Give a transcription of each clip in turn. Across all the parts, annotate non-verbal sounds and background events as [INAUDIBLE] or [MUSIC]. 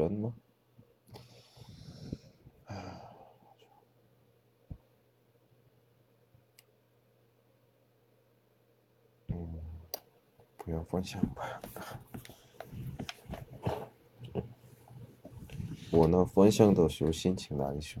人吗？嗯，不要方向吧。我呢，方向的时候心情难受。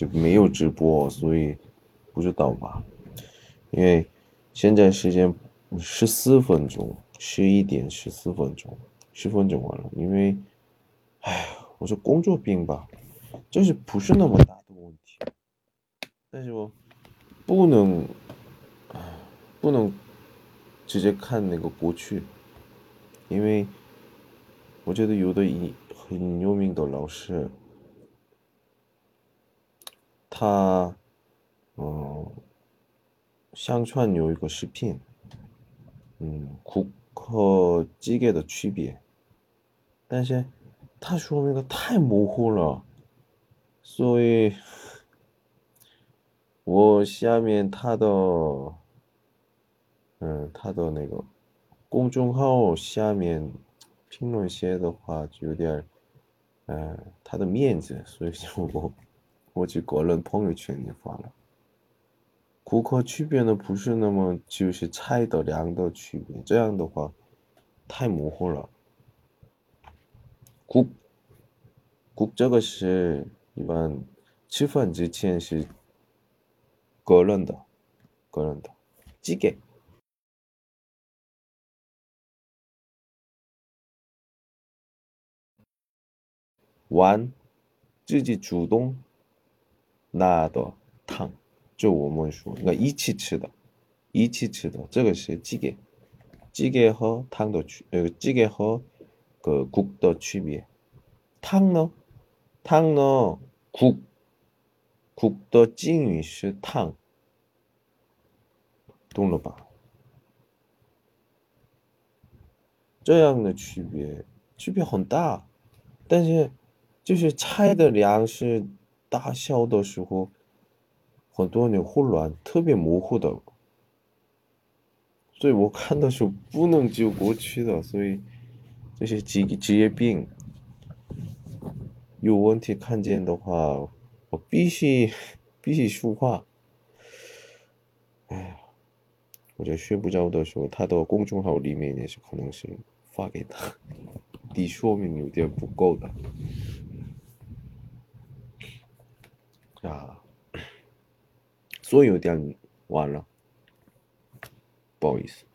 就没有直播，所以不知道吧？因为现在时间十四分钟，十一点十四分钟，十分钟完了。因为，哎，我是工作病吧。就是不是那么大的问题，但是我不能，不能直接看那个过去，因为我觉得有的一很有名的老师，他嗯，相传有一个视频，嗯，顾和级别的区别，但是他说明的太模糊了，所以我下面他的。嗯，他的那个公众号下面评论些的话，就有点儿嗯，他的面子，所以说我。我就个人朋友圈里发了。顾客区别呢不是那么就是菜的量的区别，这样的话太模糊了。국 국， 这个是。一般吃饭之前是个人的，个人的。鸡给碗自己主动 拿的汤，就我们说那一起吃的，一起吃的，这个是鸡给。鸡给和汤的区，呃，鸡给和个국的区别。汤呢？汤呢？국， 국的敬语是汤，懂了吧？这样的区别，区别很大，但是就是菜的量是 大小的时候，很多人混乱，特别模糊的，所以我看的时候不能就过去的，所以这些职职业病。有问题看见的话，我必须必须说话。哎呀，我在睡不着的时候，他的公众号里面也是可能是发给他，[LAUGHS] 的说明有点不够的。 所以有点晚了，不好意思。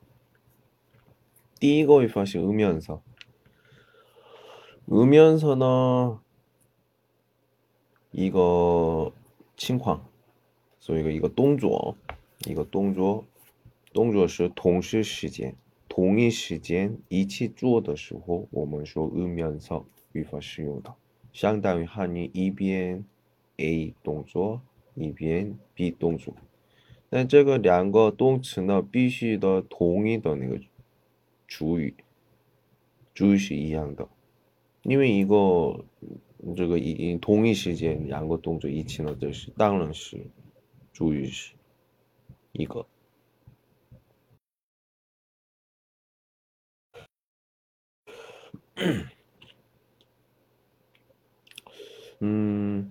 第一个会发现음면 서， 음면서呢？一个情况，所以一个一个动作，一个动作，动作是同时时间、同一时间一起做的时候，我们说으면서语法使用的，相当于汉语一边 A 动作， 一边 B 动作，但这个两个动词呢，必须的同一的那个主语，主语是一样的，因为一个。这个一同一时间两个动作一起呢，这是当然是主语是一个。嗯，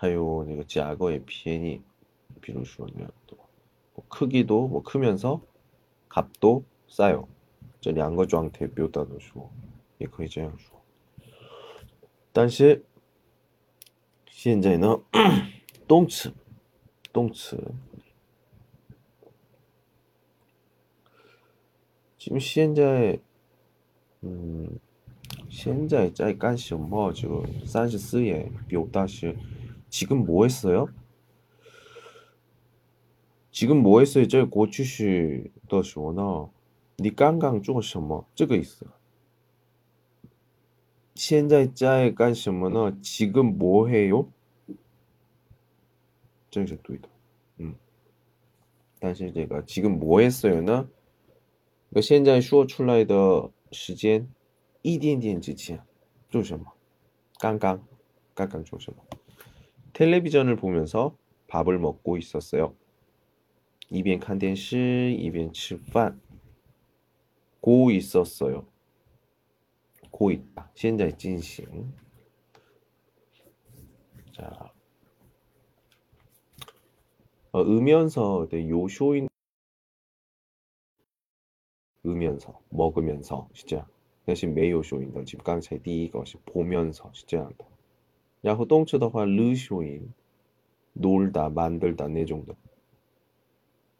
还有那个价格也便宜，比如说那个뭐 크기도 뭐 크면서 값도 싸요. 这两个状态表达的说，也可以这样说。但是现在呢，动词，动词，지금现在，嗯，现在在干什么？这个三十四页表达是 지금뭐했어요？ 지금뭐했어요？ 这个过去式的时候呢，你刚刚做什么？这个意思。现在在干什么呢？지금뭐해요？ 这是对的，嗯。但是这个지금뭐했어요呢？我现在说出来的时间一点点之前做什么？刚刚刚刚做什么？ 텔레비전을보면서밥을먹고있었어요一边看电视一边吃饭。고있었어요고있다现在进行。자 어, 으면서 네, 요쇼인 으면서 먹으면서 是这样但是没有쇼인的 지금 刚才第一个是 보면서 是这样的 然后动词的话 르쇼인 놀다 만들다 네 정도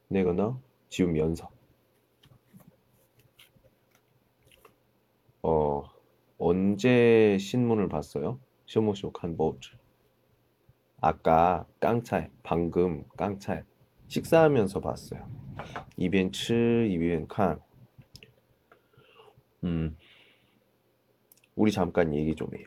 내거는 지우면서 어 언제 신문을 봤어요? 쇼모쇼 칸보즈 아까 깡차이 방금 깡차이 식사하면서 봤어요. 이변 츠 이변 칸. 음. 우리 잠깐 얘기 좀 해요.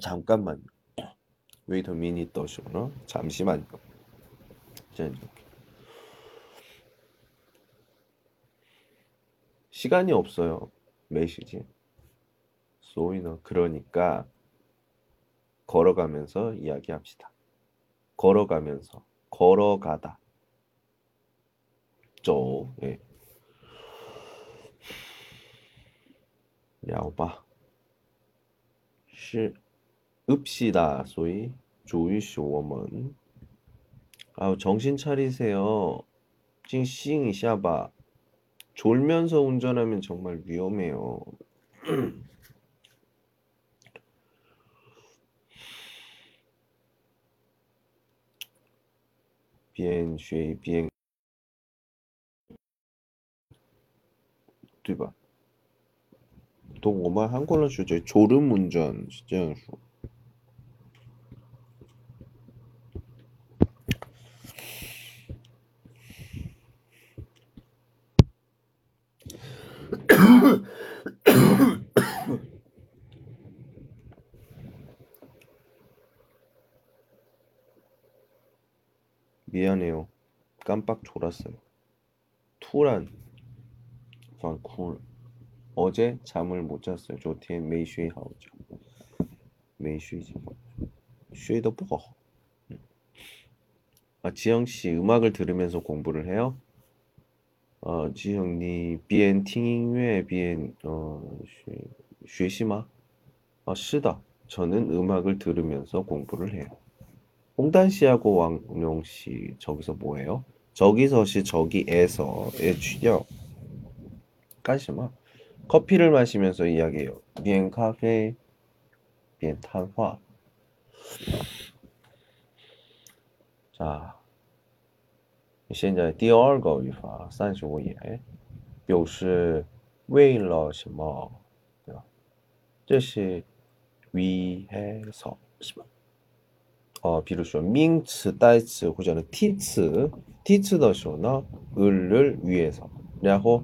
잠깐만요. Wait a minute 떠셔 잠시만 시간이 없어요. 메시지. 소이너 그러니까 걸어가면서 이야기합시다. 걸어가면서 걸어가다. 쪼. 예. 야오바. 是 읍시다. 소위 主语是我们 아우 정신 차리세요. 찡 싱一下吧. 졸면서 운전하면 정말 위험해요. [CLEARS THROAT] 边学一边，对吧？ 보통 오마 한글로 주죠. 졸음 운전 진짜. 미안해요. 깜빡 졸았어요. 突然犯困. 어제 잠을 못 잤어요. 昨天没睡好觉.没睡睡得不好. 아, 지영 씨 음악을 들으면서 공부를 해요? 어, 지영 니 비엔 팅잉乐 비엔 어, 学习吗? 아, 是的. 저는 음악을 들으면서 공부를 해요. 홍단 씨하고 왕용 씨 저기서 뭐해요? 저기서시 저기에서의 취역. 까시마. 커피를 마시면서 이야기해요. 비엔 카페, 비엔 탄화. 자, 现在第二个语法三十五页表示为了什么，对吧？这是위해서是吧？呃，比如说名词、代词或者呢替词，替词的时候呢，을을위해 서， 然后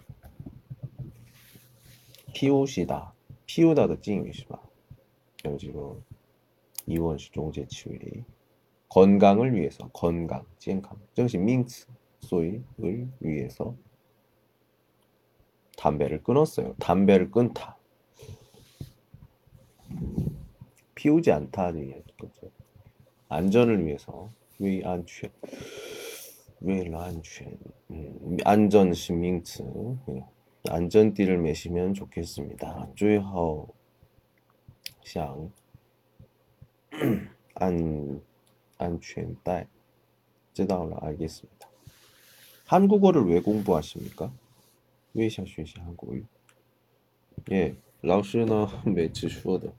피우시다. 피우다도 찡이시다. 지금 이원시 종제 치위 건강을 위해서 건강, 찡강, 정시 민츠 소이을 위해서 담배를 끊었어요. 담배를 끊다. 피우지 않다는 이야기죠. 안전을 위해서 왜 안 취해? 안전 시민츠. 안전띠를 매시면 좋겠습니다. 最好想[CLEARS THROAT] 安安全带知道了 알겠습니다. 한국어를 왜 공부하십니까? 왜想学习 한국어? 예, 老师呢每次说的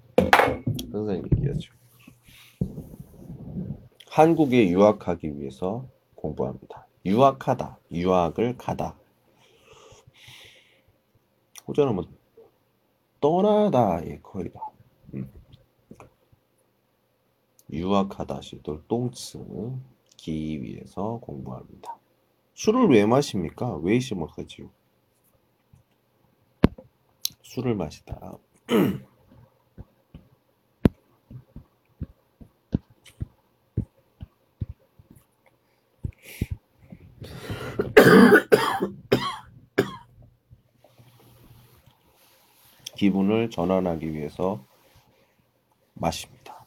항상 얘기하죠. [LAUGHS] 한국에 유학하기 위해서 공부합니다. 유학하다, 유학을 가다. 호전은 뭐 떠나다의 거의다. 음. 유학하다 시도 똥츠 기 위해서 공부합니다. 술을 왜 마십니까? 왜 시면 하지요? 술을 마시다. [CLEARS THROAT] 기분을 전환하기 위해서 마십니다.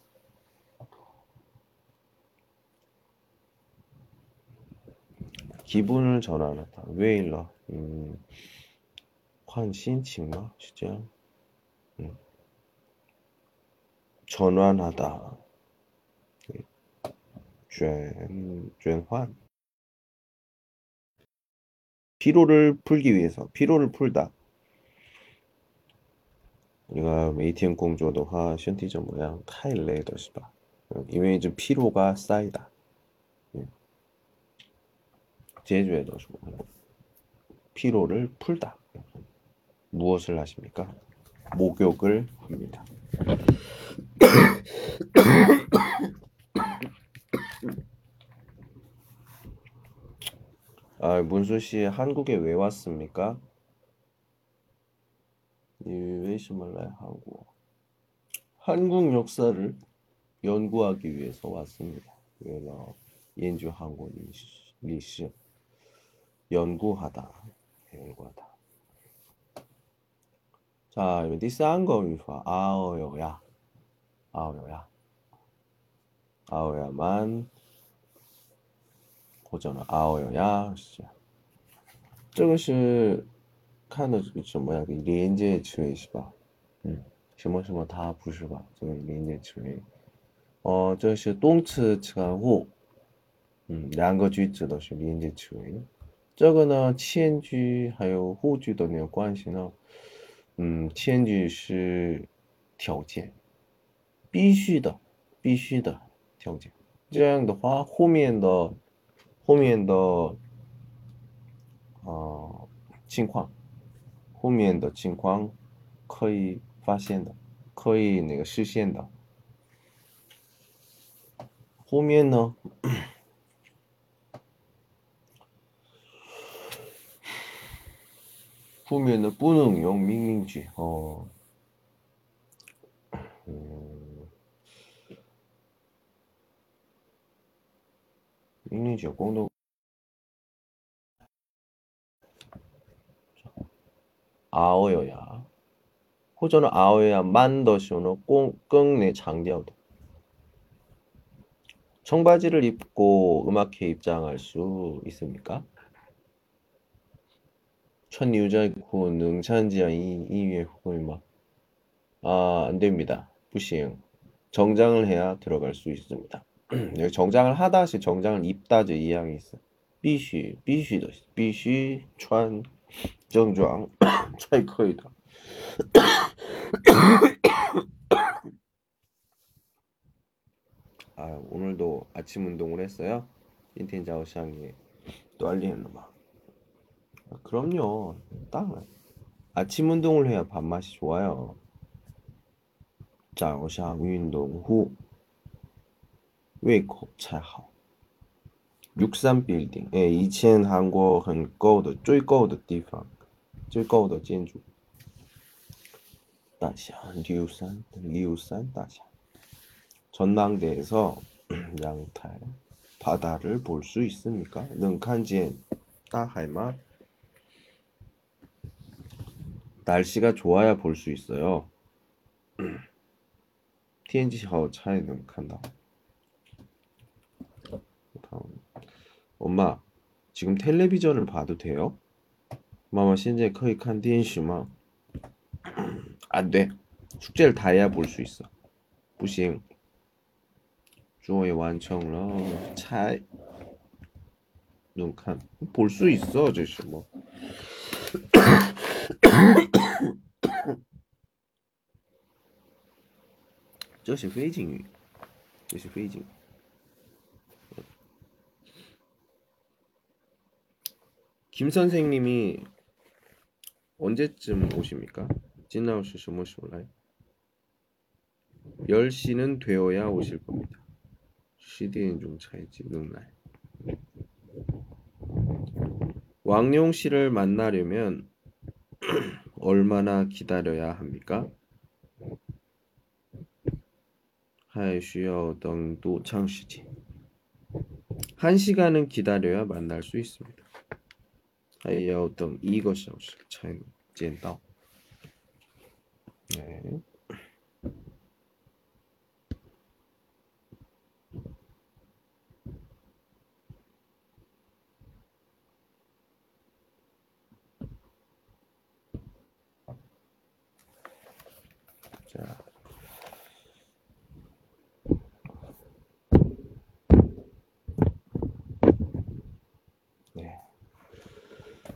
기분을 전환하다. 왜 일러? 음, 환신칭가? 진짜? 음, 전환하다. 转, 转환. 음, 피로를 풀기 위해서, 피로를 풀다. 우리가 메이티엔 공조도화 션티저 모양 타일레더是吧? 이외에 좀 피로가 쌓이다. 제주에도 피로를 풀다. 무엇을 하십니까? 목욕을 합니다. [COUGHS] 아, 문수 씨 한국에 왜 왔습니까? 你为什么来 한국? 한국 역사를 연구하기 위해서 왔습니다. 왜냐? 연구 한국历史 연구하다, 연구하다. 자, 第三个语法 아어요야, 아어요야, 아어야만 或者呢아어요야 这个是 看的是什么呀？连接词是吧？嗯，什么什么它不是吧？这个连接词，哦，这是动词词后，嗯，两个句子都是连接词。这个呢，前句还有后句的那个关系呢，嗯，前句是条件，必须的，必须的条件。这样的话，后面的。后面的呃情况，后面的情况可以发现的，可以那个实现的。后面呢？后面的不能用命令句哦。嗯，命令句共同。 아어여야 호전은 아어야 만더쇼노 꽁끙내 장디아우도 청바지를 입고 음악회 입장할 수 있습니까? 천유자구 능찬지야 이위에 후보이마 아 안됩니다 부시행 정장을 해야 들어갈 수 있습니다 [CLEARS THROAT] 여기 정장을 하다시 정장을 입다지 이양이 있어. 必须必须的必须穿正装 [CLEARS THROAT] 차이커이다. [COUGHS] 아 오늘도 아침 운동을 했어요? 인텐자오 샹이. 또알리는놈아. 아, 그럼요. 딱 아침 운동을 해야 밥맛이 좋아요. 자오샹 운동 후胃口 차好 63빌딩. 예, 以前韩国很高的最高的地方 最高的建筑大峡六山六山大峡전망대에서 [CLEARS THROAT] 양탈 바다를 볼 수 있습니까? 能看见大海吗? 날씨가 좋아야 볼 수 있어요. 天气好才能看到. 다음. 엄마, 지금 텔레비전을 봐도 돼요? 엄마 현재 거의 칸디엔슈마 안돼 숙제를 다 해야 볼 수 있어. 부싱. 주어의 완성러 차이. 눈칸. 볼 수 있어 저씨 뭐. [COUGHS] 저시 회징. 저시 회징. 김 선생님이 언제쯤 오십니까? 진나오시 주무시올라요? 10시는 되어야 오실 겁니다. 시디엔 중차이지 능날. 왕룡 씨를 만나려면 [CLEARS THROAT] 얼마나 기다려야 합니까? 하이슈여 등도 창시지. 한 시간은 기다려야 만날 수 있습니다. 还要等一个小时才能见到. 네.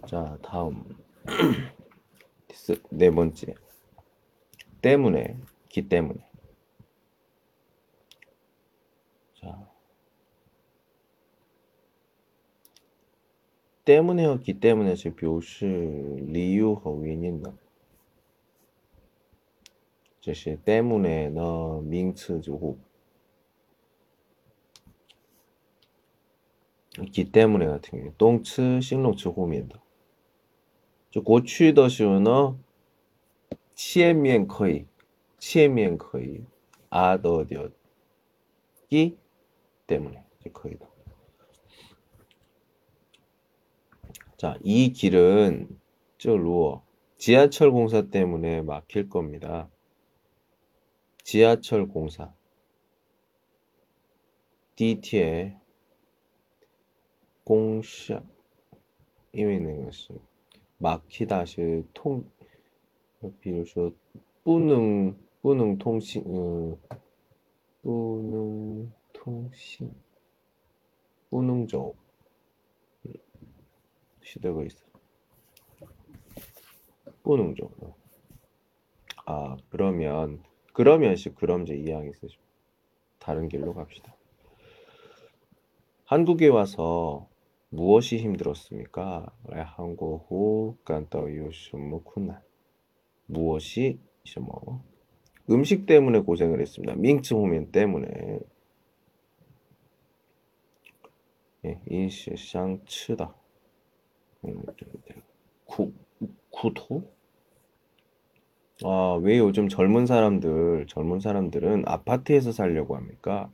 자, 다음. [CLEARS THROAT] 스- 네 번째. 때문에, 기 때문에. 자. 때문에와 기 때문에 是表示理由和原因的。这是 때문에는 名词之后. 기 때문에 같은 경우 动词形容词后面的. 就过去的时候呢前面可以前面可以 other 的 기 때문에 就可以的. 자, 이 길은 正如 지하철 공사 때문에 막힐 겁니다. 지하철 공사. 地铁公社因为那个是 막히다 是通比如说不能不能通信嗯不能通信不能走嗯是这个意思不能走 아 그러면 그러면씩 그럼제 이항이 쓰죠 다른 길로 갑시다 한국에 와서 무엇이 힘들었습니까? 한국후 간다요什么 困难 무엇이 什么 음식 때문에 고생을 했습니다. 밍츠 호면 때문에 예, 인시상 치다 음, 구 구토 아, 왜 요즘 젊은 사람들 젊은 사람들은 아파트에서 살려고 합니까?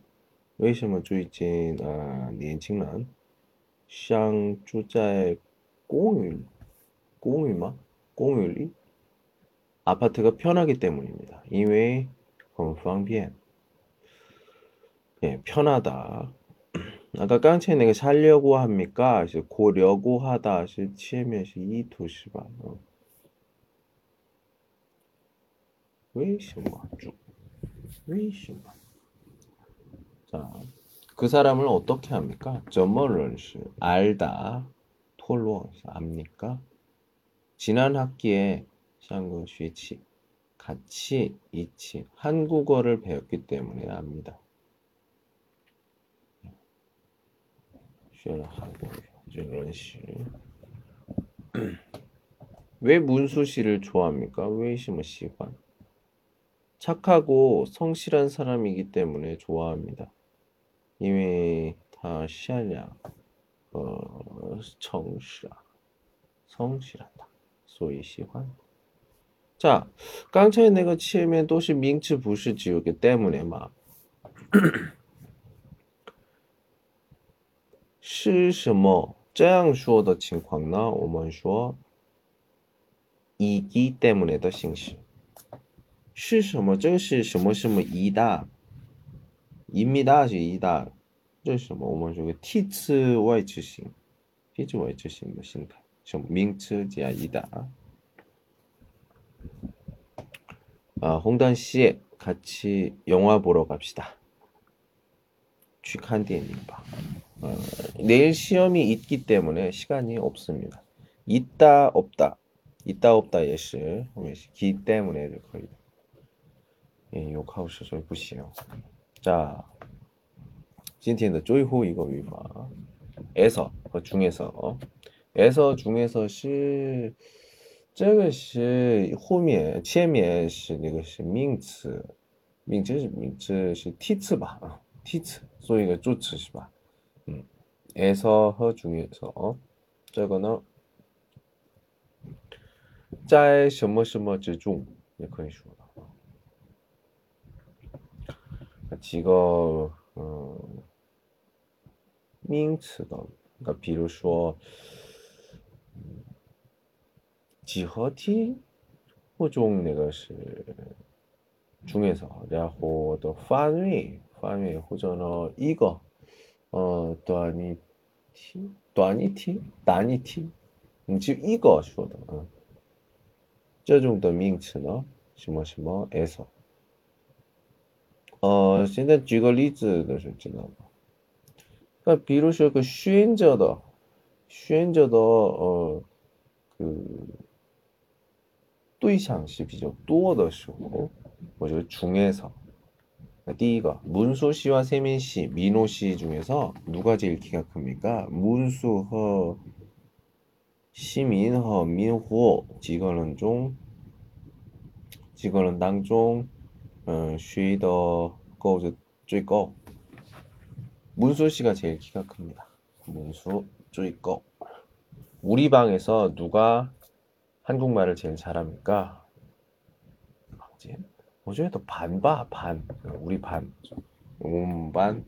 为什么最近啊年轻人 想住在公寓公寓吗公寓里 아파트가 편하기 때문입니다. 因为很方便 예, 편하다. [CLEARS THROAT] 아까 깡체 내가 살려고 합니까? 고려고 하다. 是前面是 이투 是吧? 어. 为什么住?为什么? 자, 그 사람을 어떻게 합니까? 점머런시 알다 톨로 압니까? 지난 학기에 샹구 쉬치 같이 이치 한국어를 배웠기 때문에 압니다. 왜 문수씨를 좋아합니까? 왜시무시관 착하고 성실한 사람이기 때문에 좋아합니다. 因为他善良和诚实啊，성실하다所以喜欢 자, 刚才那个前面都是名词不是只有个 때문에 막 是什么这样说的情况呢？我们说 이기 때문에 的形式是什么？这个是什么什么이다 입니다是이다这是什么？我们说个替词外置型，替词外置型的形态，什么名词加이다 아, 홍단 씨 같이 영화 보러 갑시다. 去看电影吧. 어, 내일 시험이 있기 때문에 시간이 없습니다. 있다 없다. 있다 없다 예시. 后面是기 때문에 就可以. 예, 有考试所以不行. 자, 今天的最后一个语法 에서 和 중에서 에서 중에서 是这个是后面前面是那个是名词，名词是名词是替词吧啊，替词做一个助词是吧？嗯，에서和중에서这个呢，在什么什么之中也可以说 几个嗯名词的，那比如说。几何题或中那个是中에서然后的范围范围或者呢一个呃短一题短一题短一题你就一个说的嗯这种的名词呢什么什么 에서 呃现在举个例子的是知道吗那比如说个选择的选择的呃그对象是 比较多的时候 뭐죠? 중에서 第一个 문수 씨와 세민 씨, 민호 씨 중에서 누가 제일 키가 큽니까? 문수, 허, 시민, 허, 민호, 지거는 중, 지거는 당중, 음, 쉬더 거우즈 쭈이꺼. 문수 씨가 제일 키가 큽니다. 문수 쭈이꺼. 우리 방에서 누가 한국말을 제일 잘합니까? 방진 어제 또 반바 반. 우리 반. 음, 온반.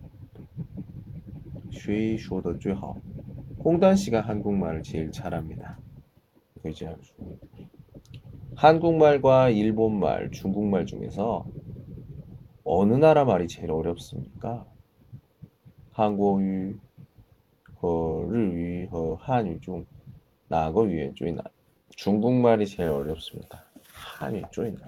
쉬 쉬더 쭈이허. 홍단 씨가 한국말을 제일 잘합니다. 그지 한국말과 일본말, 중국말 중에서 어느 나라 말이 제일 어렵습니까? 한국어, 和日语和 한유 중 나거 위에 最难 중국말이 제일 어렵습니다. 한유 最难.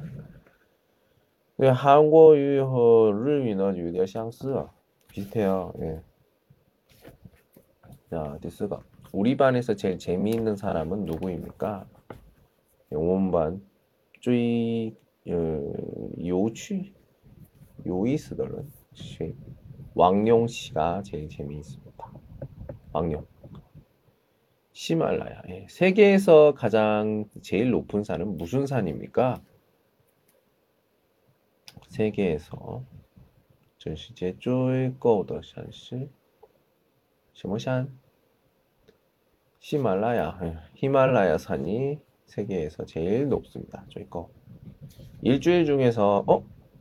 네, 한국어和 日语呢 有点相似 비슷해요. 예. 자, 디스가 우리 반에서 제일 재미있는 사람은 누구입니까? 영원반 最 어, 有趣 요이스들은 왕용 씨가 제일 재미있습니다. 왕용. 히말라야. 예. 세계에서 가장 제일 높은 산은 무슨 산입니까? 세계에서 全世界最高的山是什么山? 히말라야. 예. 히말라야 산이 세계에서 제일 높습니다. 最高. 일주일 중에서 어?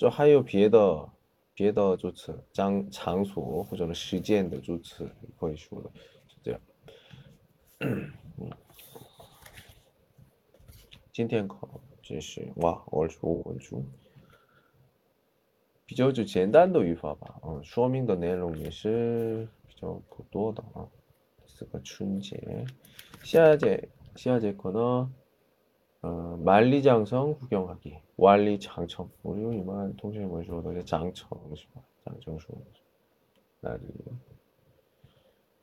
就还有别的别的助词，场场所或者时间的助词可以说的，就这样。今天考真是哇，我出我出，比较就简单的语法吧，嗯，说明的内容也是比较不多的啊。这个春节，下节下节课呢？ 어, 만리장성 구경하기. 완리장청. 우리 이만 통신에 보여주고 이제 장청. 장청수. 날이.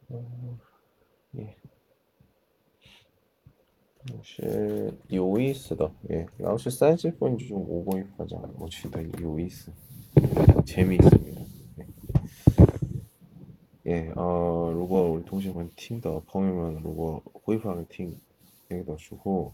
어, 예. 역시 요이스다. 예. 아, 역시 사이즈 포인트 좀 오고 입하자. 어찌다 요이스. 재미있습니다. 예, 예. 어, 로고 우리 통신은 팀더 펑이면 로고 호입하는 팀 얘기도 주고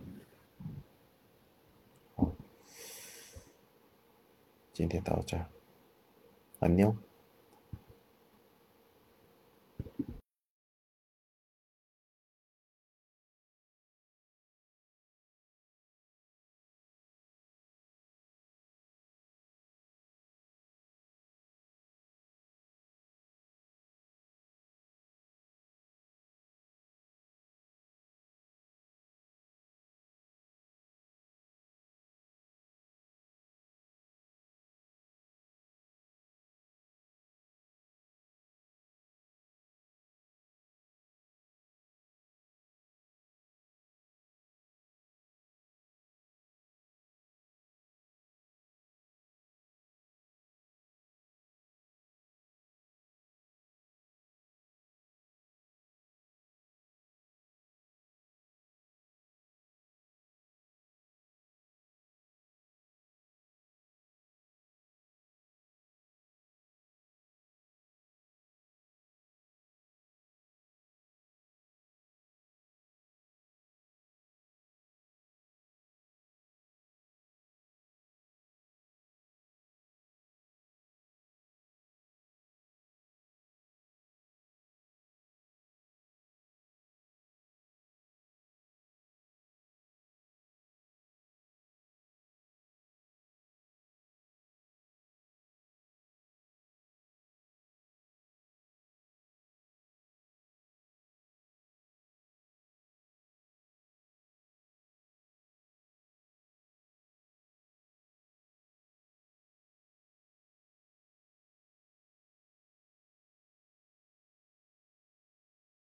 今天到这儿，安妞。